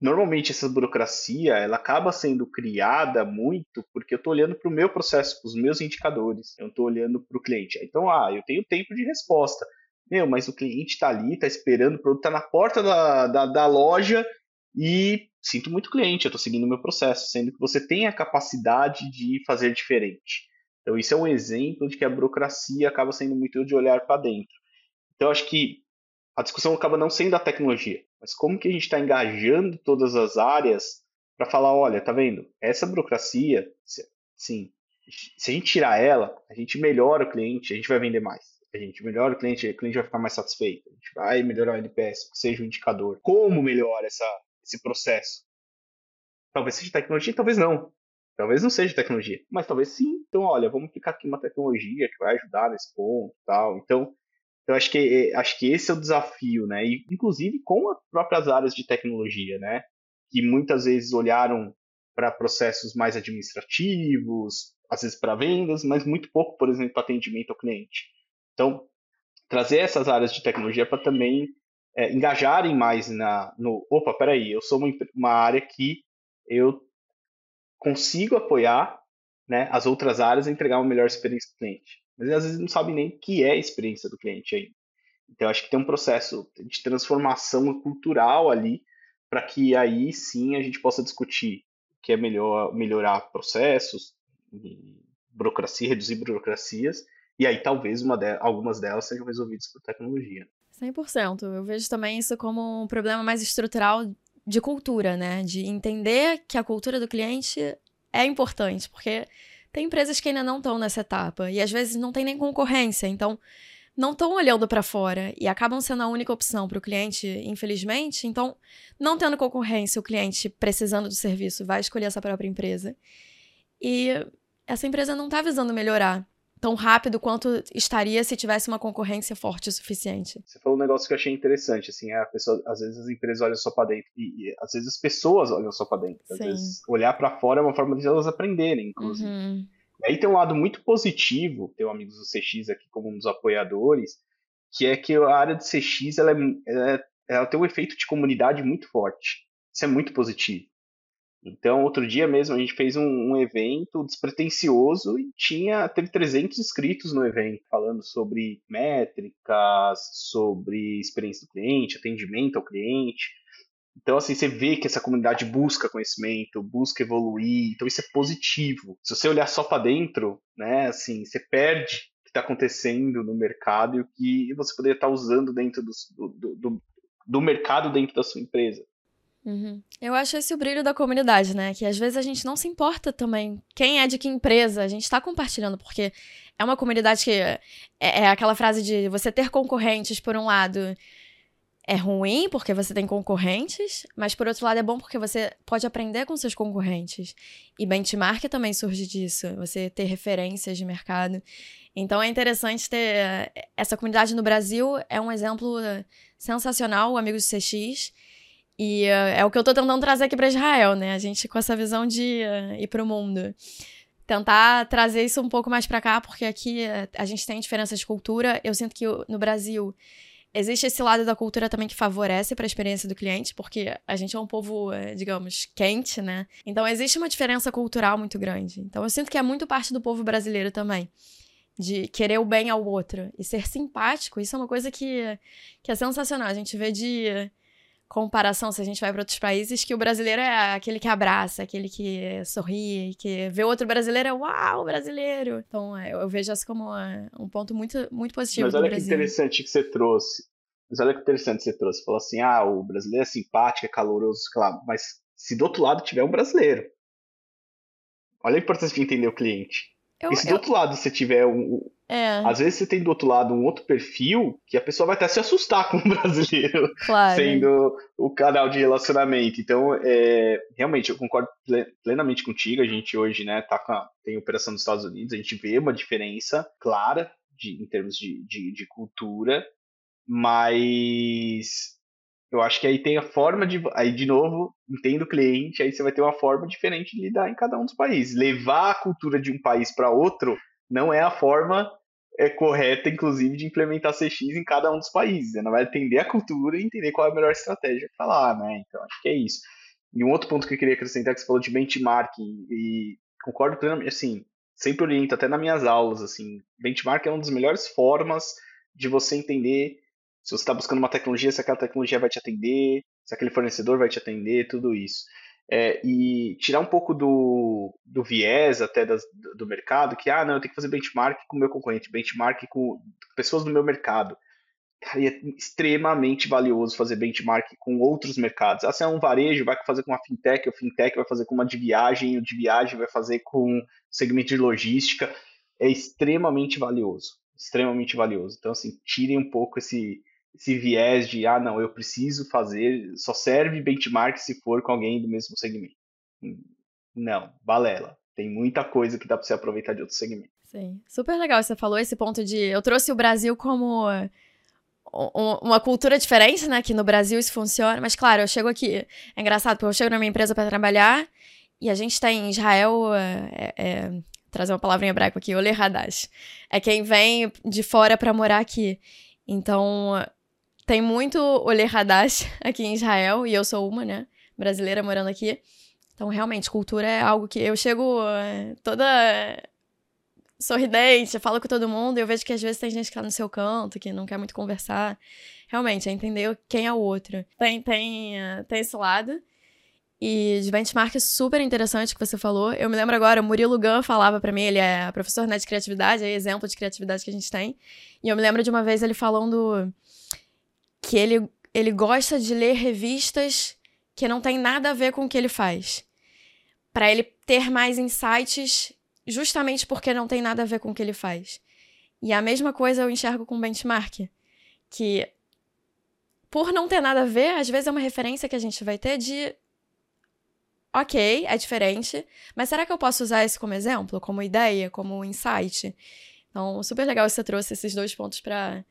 normalmente essa burocracia ela acaba sendo criada muito porque eu estou olhando para o meu processo, para os meus indicadores, eu estou olhando para o cliente. Então, ah, eu tenho tempo de resposta, meu, mas o cliente está ali, está esperando, o produto está na porta da, da, da, loja e sinto muito cliente, eu estou seguindo o meu processo, sendo que você tem a capacidade de fazer diferente. Então, isso é um exemplo de que a burocracia acaba sendo muito de olhar para dentro. Então, acho que a discussão acaba não sendo a tecnologia, mas como que a gente está engajando todas as áreas para falar, olha, tá vendo? Essa burocracia, sim, se a gente tirar ela, a gente melhora o cliente, a gente vai vender mais. A gente melhora o cliente, o cliente vai ficar mais satisfeito. A gente vai melhorar o NPS, que seja um indicador. Como melhora essa, esse processo? Talvez seja tecnologia, talvez não. Talvez não seja tecnologia, mas talvez sim. Então, olha, vamos aplicar aqui uma tecnologia que vai ajudar nesse ponto, tal. Então, eu acho que acho que esse é o desafio, né? E, inclusive com as próprias áreas de tecnologia, né? Que muitas vezes olharam para processos mais administrativos, às vezes para vendas, mas muito pouco, por exemplo, para atendimento ao cliente. Então, trazer essas áreas de tecnologia para também é, engajarem mais na, no. Opa, peraí, eu sou uma, uma área que eu consigo apoiar né, as outras áreas a entregar uma melhor experiência do cliente. Mas às vezes não sabe nem o que é a experiência do cliente ainda. Então, acho que tem um processo de transformação cultural ali para que aí sim a gente possa discutir o que é melhor melhorar processos, burocracia, reduzir burocracias, e aí talvez de, algumas delas sejam resolvidas por tecnologia. 100%. Eu vejo também isso como um problema mais estrutural de cultura, né? De entender que a cultura do cliente é importante, porque tem empresas que ainda não estão nessa etapa e às vezes não tem nem concorrência, então não estão olhando para fora e acabam sendo a única opção para o cliente, infelizmente. Então, não tendo concorrência, o cliente precisando do serviço vai escolher essa própria empresa. E essa empresa não está visando melhorar tão rápido quanto estaria se tivesse uma concorrência forte o suficiente. Você falou um negócio que eu achei interessante, assim, a pessoa, às vezes as empresas olham só para dentro e, e, às vezes as pessoas olham só para dentro. Às Sim. vezes olhar para fora é uma forma de elas aprenderem, inclusive. Uhum. E aí tem um lado muito positivo, tenho amigos do CX aqui como um dos apoiadores, que é que a área de CX é, ela, é, ela tem um efeito de comunidade muito forte. Isso é muito positivo. Então, outro dia mesmo, a gente fez um, um, evento despretensioso e tinha, teve 300 inscritos no evento, falando sobre métricas, sobre experiência do cliente, atendimento ao cliente. Então, assim, você vê que essa comunidade busca conhecimento, busca evoluir, então isso é positivo. Se você olhar só para dentro, né, assim, você perde o que está acontecendo no mercado e o que você poderia estar tá usando dentro do, do, do, do mercado dentro da sua empresa. Uhum. Eu acho esse o brilho da comunidade, né? Que às vezes a gente não se importa também quem é de que empresa, a gente está compartilhando, porque é uma comunidade que é, é, aquela frase de você ter concorrentes, por um lado, é ruim porque você tem concorrentes, mas por outro lado é bom porque você pode aprender com seus concorrentes. E benchmark também surge disso, você ter referências de mercado. Então é interessante ter essa comunidade no Brasil, é um exemplo sensacional, o Amigos CX. E uh, é o que eu tô tentando trazer aqui para Israel, né? A gente com essa visão de uh, ir pro mundo. Tentar trazer isso um pouco mais para cá, porque aqui uh, a gente tem diferença de cultura. Eu sinto que no Brasil existe esse lado da cultura também que favorece para a experiência do cliente, porque a gente é um povo, digamos, quente, né? Então existe uma diferença cultural muito grande. Então eu sinto que é muito parte do povo brasileiro também de querer o bem ao outro e ser simpático, isso é uma coisa que, que é sensacional. A gente vê de comparação, se a gente vai para outros países, que o brasileiro é aquele que abraça, aquele que sorri, que vê outro brasileiro é uau, brasileiro. Então, é, eu vejo isso como um ponto muito, muito positivo Mas olha que interessante que você trouxe. Mas olha que interessante que você trouxe. Você falou assim, ah, o brasileiro é simpático, é caloroso, claro. Mas se do outro lado tiver um brasileiro, olha a importância de entender o cliente. Eu, e se eu... do outro lado você tiver um, é. Às vezes você tem do outro lado um outro perfil que a pessoa vai até se assustar com o brasileiro claro. sendo o canal de relacionamento. Então, é, realmente, eu concordo plenamente contigo. A gente hoje né, tá a, tem operação nos Estados Unidos, a gente vê uma diferença clara de, em termos de, de, de cultura, mas eu acho que aí tem a forma de. Aí, de novo, entendo o cliente, aí você vai ter uma forma diferente de lidar em cada um dos países. Levar a cultura de um país para outro não é a forma é, correta, inclusive, de implementar CX em cada um dos países. Ela vai entender a cultura e entender qual é a melhor estratégia para lá, né? Então, acho que é isso. E um outro ponto que eu queria acrescentar, que você falou de benchmarking, e concordo plenamente, assim, sempre oriento, até nas minhas aulas, assim, benchmark é uma das melhores formas de você entender se você está buscando uma tecnologia, se aquela tecnologia vai te atender, se aquele fornecedor vai te atender, tudo isso. É, e tirar um pouco do, do viés até das, do mercado, que, ah, não, eu tenho que fazer benchmark com o meu concorrente, benchmark com pessoas do meu mercado. Cara, é extremamente valioso fazer benchmark com outros mercados. Ah, se é um varejo, vai fazer com uma fintech, o fintech vai fazer com uma de viagem, o de viagem vai fazer com segmento de logística. É extremamente valioso, extremamente valioso. Então, assim, tirem um pouco esse, esse viés de, ah, não, eu preciso fazer, só serve benchmark se for com alguém do mesmo segmento. Não, balela. Tem muita coisa que dá para você aproveitar de outro segmento. Sim, super legal você falou esse ponto de, eu trouxe o Brasil como uma cultura diferente, né? Que no Brasil isso funciona. Mas, claro, eu chego aqui. É engraçado, porque eu chego na minha empresa para trabalhar e a gente tem em Israel. É, é, trazer uma palavra em hebraico aqui, Ole Hadash. É quem vem de fora para morar aqui. Então, tem muito Olê Hadash aqui em Israel, e eu sou uma, né? Brasileira morando aqui. Então, realmente, cultura é algo que eu chego uh, toda sorridente, falo com todo mundo, e eu vejo que às vezes tem gente que tá no seu canto, que não quer muito conversar. Realmente, é entender quem é o outro. Tem, tem, uh, tem esse lado. E de benchmark super interessante que você falou. Eu me lembro agora, o Murilo Gun falava para mim, ele é professor né, de criatividade, é exemplo de criatividade que a gente tem. E eu me lembro de uma vez ele falando que ele, ele gosta de ler revistas que não tem nada a ver com o que ele faz. Para ele ter mais insights, justamente porque não tem nada a ver com o que ele faz. E a mesma coisa eu enxergo com benchmark, que por não ter nada a ver, às vezes é uma referência que a gente vai ter de ok, é diferente, mas será que eu posso usar isso como exemplo, como ideia, como insight? Então, super legal você trouxe esses dois pontos para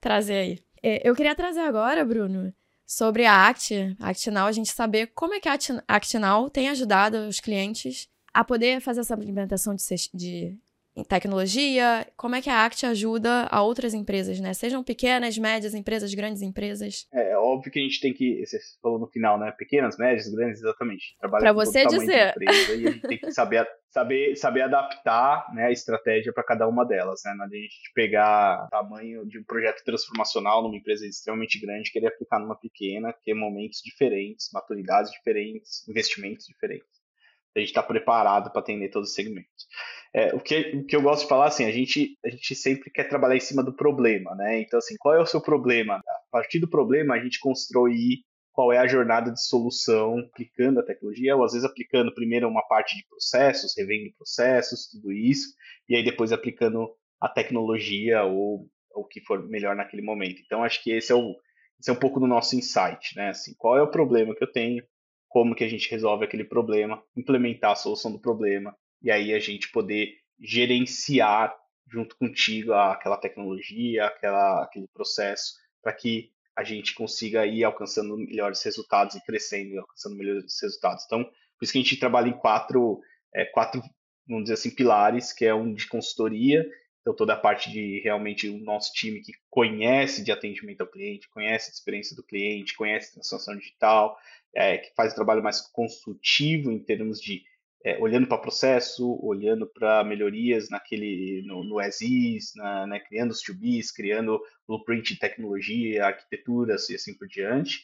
trazer aí. É, eu queria trazer agora, Bruno, sobre a Act, a Actinal, a gente saber como é que a Actinal tem ajudado os clientes a poder fazer essa implementação de, de tecnologia, como é que a Act ajuda a outras empresas, né? Sejam pequenas, médias empresas, grandes empresas. É, é óbvio que a gente tem que, você falou no final, né? Pequenas, médias, grandes, exatamente. Para você dizer. Empresa, e a gente tem que saber, saber, saber adaptar né, a estratégia para cada uma delas, né? Não a gente pegar o tamanho de um projeto transformacional numa empresa extremamente grande e querer aplicar numa pequena, que é momentos diferentes, maturidades diferentes, investimentos diferentes. A gente está preparado para atender todos os segmentos. É, o, que, o que eu gosto de falar, assim, a gente, a gente sempre quer trabalhar em cima do problema, né? Então, assim, qual é o seu problema? A partir do problema, a gente constrói qual é a jornada de solução aplicando a tecnologia, ou às vezes aplicando primeiro uma parte de processos, revendo processos, tudo isso, e aí depois aplicando a tecnologia ou o que for melhor naquele momento. Então, acho que esse é, o, esse é um pouco do nosso insight, né? Assim, qual é o problema que eu tenho, como que a gente resolve aquele problema, implementar a solução do problema, e aí a gente poder gerenciar junto contigo aquela tecnologia, aquela, aquele processo, para que a gente consiga ir alcançando melhores resultados e crescendo e alcançando melhores resultados. Então, por isso que a gente trabalha em quatro, é, quatro vamos dizer assim, pilares, que é um de consultoria, então toda a parte de realmente o nosso time que conhece de atendimento ao cliente, conhece a experiência do cliente, conhece transformação digital, é, que faz o trabalho mais consultivo em termos de é, olhando para processo, olhando para melhorias naquele no, no as na, né, criando os 2Bs, criando blueprint de tecnologia, arquiteturas e assim por diante.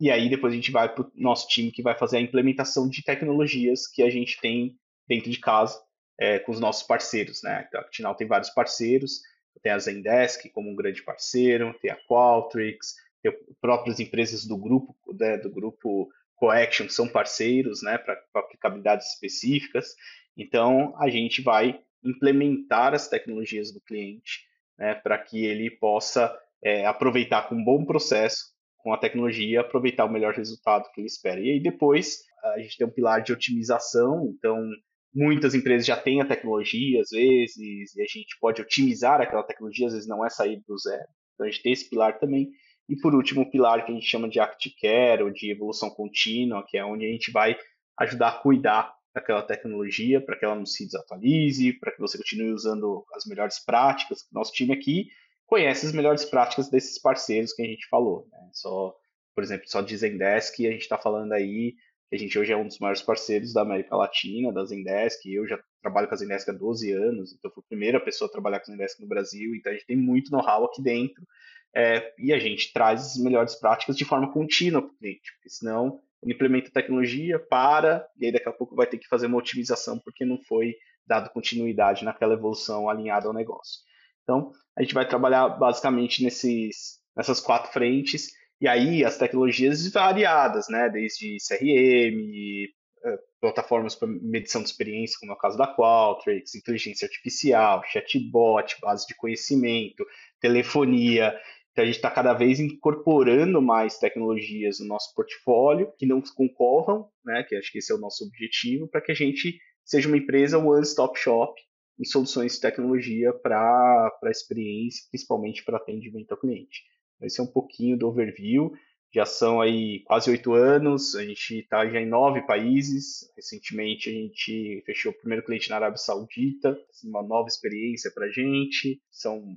E aí depois a gente vai para o nosso time que vai fazer a implementação de tecnologias que a gente tem dentro de casa é, com os nossos parceiros. Né? Então, a Actinal tem vários parceiros, tem a Zendesk como um grande parceiro, tem a Qualtrics, tem próprias empresas do grupo, né, do grupo Coaction são parceiros né, para aplicabilidades específicas. Então, a gente vai implementar as tecnologias do cliente né, para que ele possa é, aproveitar com um bom processo, com a tecnologia, aproveitar o melhor resultado que ele espera. E aí depois a gente tem um pilar de otimização, então muitas empresas já têm a tecnologia às vezes, e a gente pode otimizar aquela tecnologia, às vezes não é sair do zero. Então a gente tem esse pilar também. E por último, o pilar que a gente chama de Act Care, ou de evolução contínua, que é onde a gente vai ajudar a cuidar daquela tecnologia para que ela não se desatualize, para que você continue usando as melhores práticas. Nosso time aqui conhece as melhores práticas desses parceiros que a gente falou. Né? Só, por exemplo, só de Zendesk, a gente está falando aí A gente hoje é um dos maiores parceiros da América Latina, da Zendesk. Eu já trabalho com a Zendesk há 12 anos, então fui a primeira pessoa a trabalhar com a Zendesk no Brasil. Então a gente tem muito know-how aqui dentro. É, e a gente traz as melhores práticas de forma contínua para o cliente, porque senão ele implementa tecnologia, para, e aí daqui a pouco vai ter que fazer uma otimização porque não foi dado continuidade naquela evolução alinhada ao negócio. Então, a gente vai trabalhar basicamente nesses, nessas quatro frentes, e aí as tecnologias variadas, né? Desde CRM, eh, plataformas para medição de experiência, como é o caso da Qualtrics, inteligência artificial, chatbot, base de conhecimento, telefonia. Então a gente está cada vez incorporando mais tecnologias no nosso portfólio que não concorram, né? Que acho que esse é o nosso objetivo, para que a gente seja uma empresa one-stop shop em soluções de tecnologia para experiência, principalmente para atendimento ao cliente. Esse é um pouquinho do overview. Já são aí quase oito anos, a gente está já em nove países. Recentemente a gente fechou o primeiro cliente na Arábia Saudita, uma nova experiência para a gente. São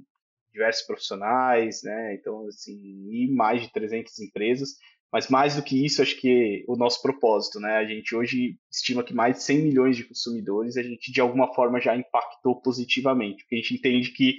diversos profissionais, né? Então, assim, e mais de 300 empresas. Mas mais do que isso, acho que o nosso propósito, né? A gente hoje estima que mais de 100 milhões de consumidores a gente de alguma forma já impactou positivamente, porque a gente entende que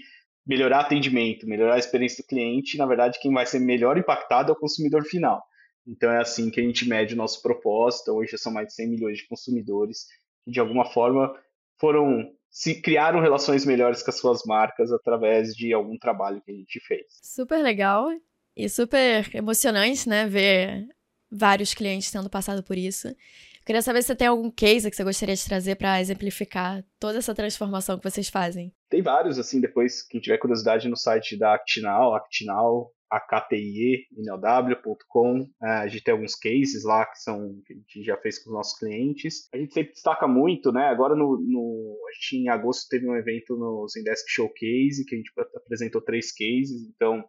melhorar atendimento, melhorar a experiência do cliente, na verdade quem vai ser melhor impactado é o consumidor final. Então é assim que a gente mede o nosso propósito. Hoje são mais de 100 milhões de consumidores que de alguma forma foram se criaram relações melhores com as suas marcas através de algum trabalho que a gente fez. Super legal. E super emocionante, né, ver vários clientes tendo passado por isso. Queria saber se você tem algum case que você gostaria de trazer para exemplificar toda essa transformação que vocês fazem. Tem vários, assim, depois, quem tiver curiosidade, no site da Actinal, Actinal, aktie.com. É, a gente tem alguns cases lá que são que a gente já fez com os nossos clientes. A gente sempre destaca muito, né? Agora no, no a gente em agosto teve um evento no Zendesk Showcase que a gente apresentou três cases. Então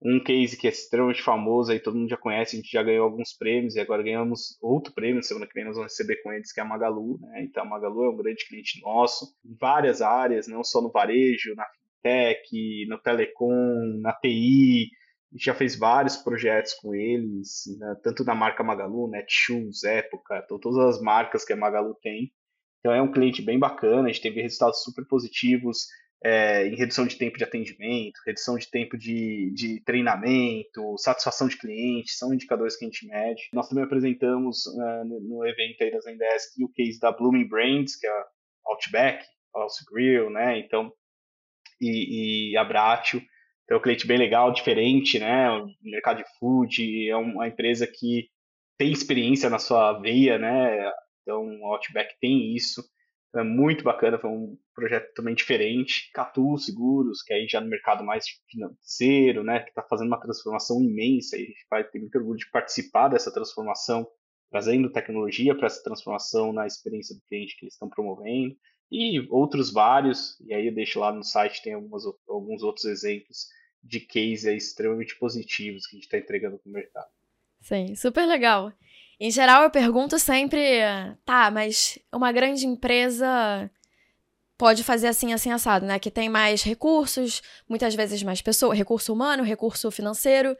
um case que é extremamente famoso, aí todo mundo já conhece, a gente já ganhou alguns prêmios e agora ganhamos outro prêmio, semana que vem nós vamos receber com eles, que é a Magalu, né? Então a Magalu é um grande cliente nosso, em várias áreas, não só no varejo, na fintech, no telecom, na TI, a gente já fez vários projetos com eles, né? tanto na marca Magalu, Netshoes, Época, todas as marcas que a Magalu tem. Então é um cliente bem bacana, a gente teve resultados super positivos, é, em redução de tempo de atendimento, redução de tempo de, de treinamento, satisfação de cliente, são indicadores que a gente mede. Nós também apresentamos uh, no evento aí da Zendesk o case da Blooming Brands, que é a Outback, House Grill, né? Então, e, e a Bratio. Então, é um cliente bem legal, diferente, né? O mercado de food, é uma empresa que tem experiência na sua veia, né? Então, o Outback tem isso. É muito bacana, foi um projeto também diferente. Catu Seguros, que é aí já no mercado mais financeiro, né, que está fazendo uma transformação imensa e a gente vai ter muito orgulho de participar dessa transformação, trazendo tecnologia para essa transformação na experiência do cliente que eles estão promovendo. E outros vários, e aí eu deixo lá no site, tem algumas, alguns outros exemplos de cases extremamente positivos que a gente está entregando para o mercado. Sim, super legal. Em geral, eu pergunto sempre, tá, mas uma grande empresa pode fazer assim, assim, assado, né? Que tem mais recursos, muitas vezes mais pessoas, recurso humano, recurso financeiro.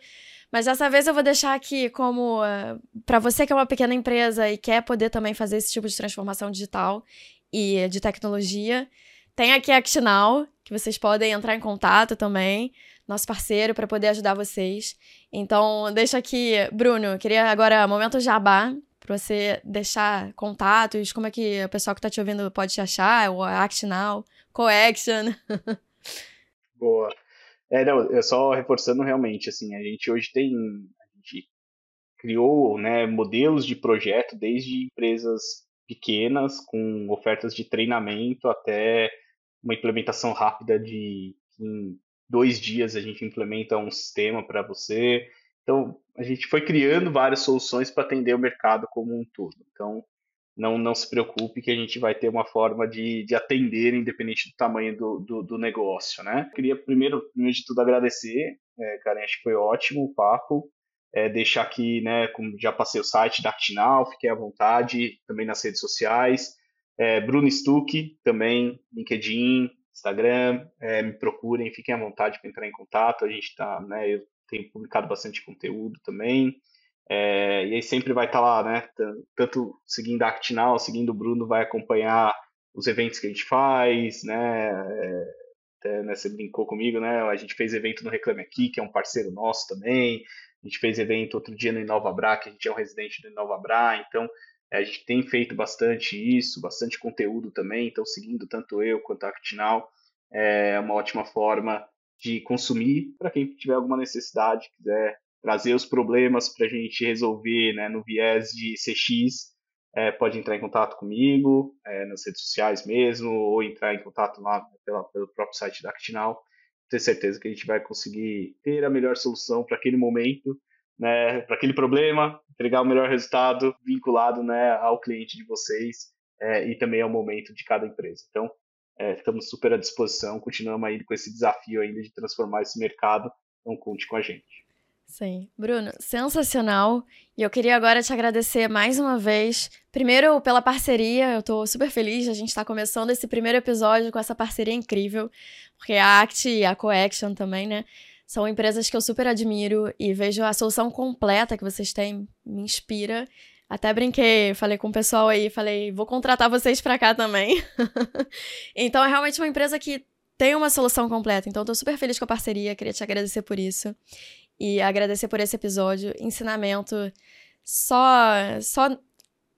Mas dessa vez eu vou deixar aqui como uh, para você que é uma pequena empresa e quer poder também fazer esse tipo de transformação digital e de tecnologia, tem aqui a Actinal, que vocês podem entrar em contato também nosso parceiro, para poder ajudar vocês. Então, deixa aqui, Bruno, queria agora, momento jabá, para você deixar contatos, como é que o pessoal que está te ouvindo pode te achar, o Act Now, Coaction. Boa. É, não, eu só reforçando realmente, assim, a gente hoje tem, a gente criou, né, modelos de projeto desde empresas pequenas com ofertas de treinamento até uma implementação rápida de em dois dias a gente implementa um sistema para você. Então, a gente foi criando várias soluções para atender o mercado como um todo. Então, não, não se preocupe que a gente vai ter uma forma de, de atender independente do tamanho do, do, do negócio, né? Queria primeiro, primeiro de tudo agradecer, é, Karen, acho que foi ótimo o papo. É, deixar aqui, né, como já passei o site da Actinal, fiquei à vontade, também nas redes sociais. É, Bruno Stuck, também, LinkedIn, Instagram, é, me procurem, fiquem à vontade para entrar em contato. A gente está, né, eu tenho publicado bastante conteúdo também. É, e aí sempre vai estar tá lá, né? Tanto seguindo a Actinal, seguindo o Bruno, vai acompanhar os eventos que a gente faz, né? É, até né, você brincou comigo, né? A gente fez evento no Reclame Aqui, que é um parceiro nosso também. A gente fez evento outro dia no Inova Bra, que a gente é um residente do Inova Bra. Então, a gente tem feito bastante isso, bastante conteúdo também. Então, seguindo tanto eu quanto a Actinal, é uma ótima forma de consumir para quem tiver alguma necessidade, quiser trazer os problemas para a gente resolver né, no viés de CX, é, pode entrar em contato comigo, é, nas redes sociais mesmo, ou entrar em contato lá pela, pelo próprio site da Actinal. Tenho certeza que a gente vai conseguir ter a melhor solução para aquele momento, né, para aquele problema, entregar o melhor resultado vinculado né, ao cliente de vocês é, e também ao momento de cada empresa. Então, é, estamos super à disposição, continuamos aí com esse desafio ainda de transformar esse mercado, então conte com a gente. Sim. Bruno, sensacional. E eu queria agora te agradecer mais uma vez. Primeiro, pela parceria, eu tô super feliz a gente estar tá começando esse primeiro episódio com essa parceria incrível, porque a Act e a Coaction também, né? São empresas que eu super admiro e vejo a solução completa que vocês têm, me inspira. Até brinquei, falei com o pessoal aí, falei, vou contratar vocês para cá também. então é realmente uma empresa que tem uma solução completa. Então, estou super feliz com a parceria, queria te agradecer por isso e agradecer por esse episódio. Ensinamento só só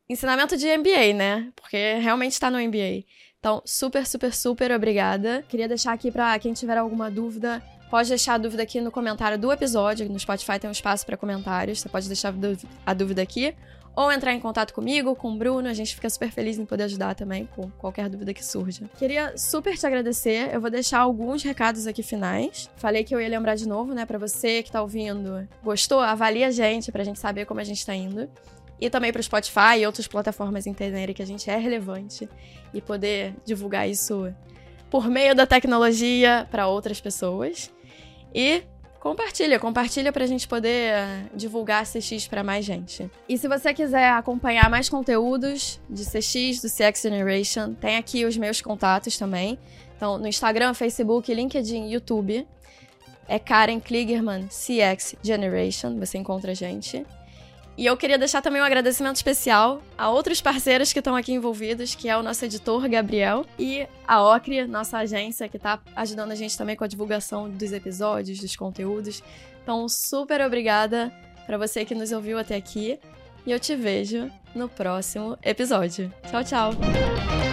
ensinamento de MBA, né? Porque realmente está no MBA. Então, super, super, super obrigada. Queria deixar aqui para quem tiver alguma dúvida, pode deixar a dúvida aqui no comentário do episódio. No Spotify tem um espaço para comentários. Você pode deixar a dúvida aqui ou entrar em contato comigo, com o Bruno. A gente fica super feliz em poder ajudar também com qualquer dúvida que surja. Queria super te agradecer. Eu vou deixar alguns recados aqui finais. Falei que eu ia lembrar de novo, né, para você que tá ouvindo. Gostou? Avalie a gente pra gente saber como a gente tá indo. E também para o Spotify e outras plataformas entenderem que a gente é relevante e poder divulgar isso por meio da tecnologia para outras pessoas. E Compartilha, compartilha pra gente poder divulgar CX para mais gente. E se você quiser acompanhar mais conteúdos de CX, do CX Generation, tem aqui os meus contatos também. Então, no Instagram, Facebook, LinkedIn, YouTube. É Karen Kligerman CX Generation, você encontra a gente. E eu queria deixar também um agradecimento especial a outros parceiros que estão aqui envolvidos, que é o nosso editor Gabriel e a Ocre, nossa agência, que está ajudando a gente também com a divulgação dos episódios, dos conteúdos. Então, super obrigada para você que nos ouviu até aqui e eu te vejo no próximo episódio. Tchau, tchau!